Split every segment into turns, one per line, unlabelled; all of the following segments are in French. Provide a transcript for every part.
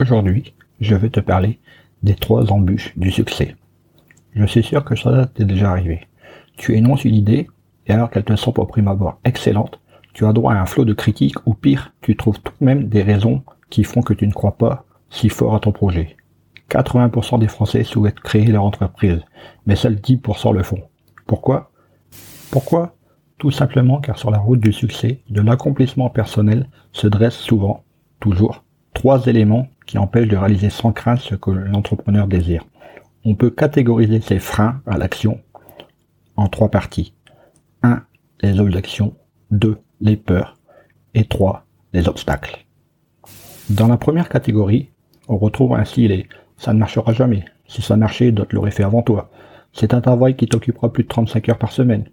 Aujourd'hui, je vais te parler des trois embûches du succès. Je suis sûr que ça t'est déjà arrivé. Tu énonces une idée, et alors qu'elle te semble au prime abord excellente, tu as droit à un flot de critiques, ou pire, tu trouves tout de même des raisons qui font que tu ne crois pas si fort à ton projet. 80% des Français souhaitent créer leur entreprise, mais seuls 10% le font. Pourquoi? Pourquoi? Tout simplement car sur la route du succès, de l'accomplissement personnel, se dressent souvent, toujours, trois éléments qui empêchent de réaliser sans crainte ce que l'entrepreneur désire. On peut catégoriser ces freins à l'action en trois parties. 1. Les objections. 2. Les peurs. Et 3. Les obstacles. Dans la première catégorie, on retrouve ainsi les ça ne marchera jamais. Si ça marchait, d'autres l'auraient fait avant toi. C'est un travail qui t'occupera plus de 35 heures par semaine.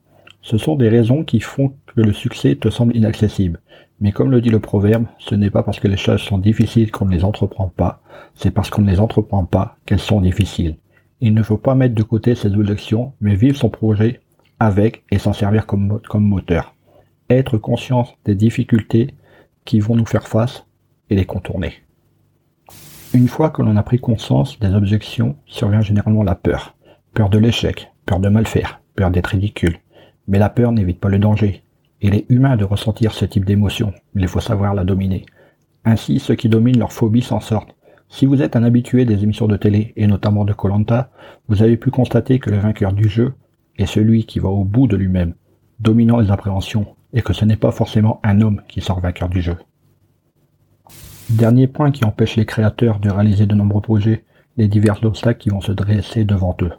Ce sont des raisons qui font que le succès te semble inaccessible. Mais comme le dit le proverbe, ce n'est pas parce que les choses sont difficiles qu'on ne les entreprend pas, c'est parce qu'on ne les entreprend pas qu'elles sont difficiles. Il ne faut pas mettre de côté ces objections, mais vivre son projet avec et s'en servir comme, comme moteur. Être conscient des difficultés qui vont nous faire face et les contourner. Une fois que l'on a pris conscience des objections, survient généralement la peur. Peur de l'échec, peur de mal faire, peur d'être ridicule. Mais la peur n'évite pas le danger. Il est humain de ressentir ce type d'émotion, il faut savoir la dominer. Ainsi, ceux qui dominent leur phobie s'en sortent. Si vous êtes un habitué des émissions de télé, et notamment de Colanta, vous avez pu constater que le vainqueur du jeu est celui qui va au bout de lui-même, dominant les appréhensions, et que ce n'est pas forcément un homme qui sort vainqueur du jeu. Dernier point qui empêche les créateurs de réaliser de nombreux projets, les divers obstacles qui vont se dresser devant eux.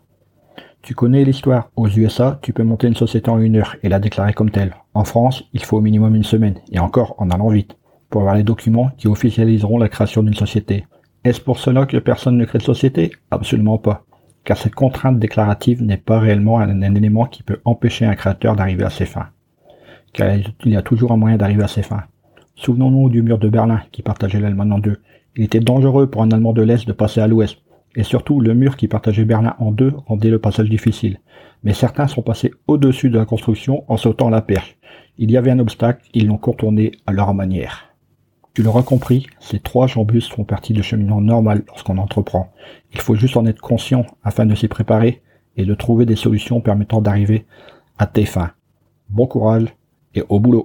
Tu connais l'histoire. Aux USA, tu peux monter une société en une heure et la déclarer comme telle. En France, il faut au minimum une semaine, et encore en allant vite, pour avoir les documents qui officialiseront la création d'une société. Est-ce pour cela que personne ne crée de société? Absolument pas. Car cette contrainte déclarative n'est pas réellement un, un élément qui peut empêcher un créateur d'arriver à ses fins. Car il y a toujours un moyen d'arriver à ses fins. Souvenons-nous du mur de Berlin qui partageait l'Allemagne en deux. Il était dangereux pour un Allemand de l'Est de passer à l'Ouest. Et surtout, le mur qui partageait Berlin en deux rendait le passage difficile. Mais certains sont passés au-dessus de la construction en sautant la perche. Il y avait un obstacle, ils l'ont contourné à leur manière. Tu l'auras compris, ces trois jambus font partie du cheminement normal lorsqu'on entreprend. Il faut juste en être conscient afin de s'y préparer et de trouver des solutions permettant d'arriver à tes fins. Bon courage et au boulot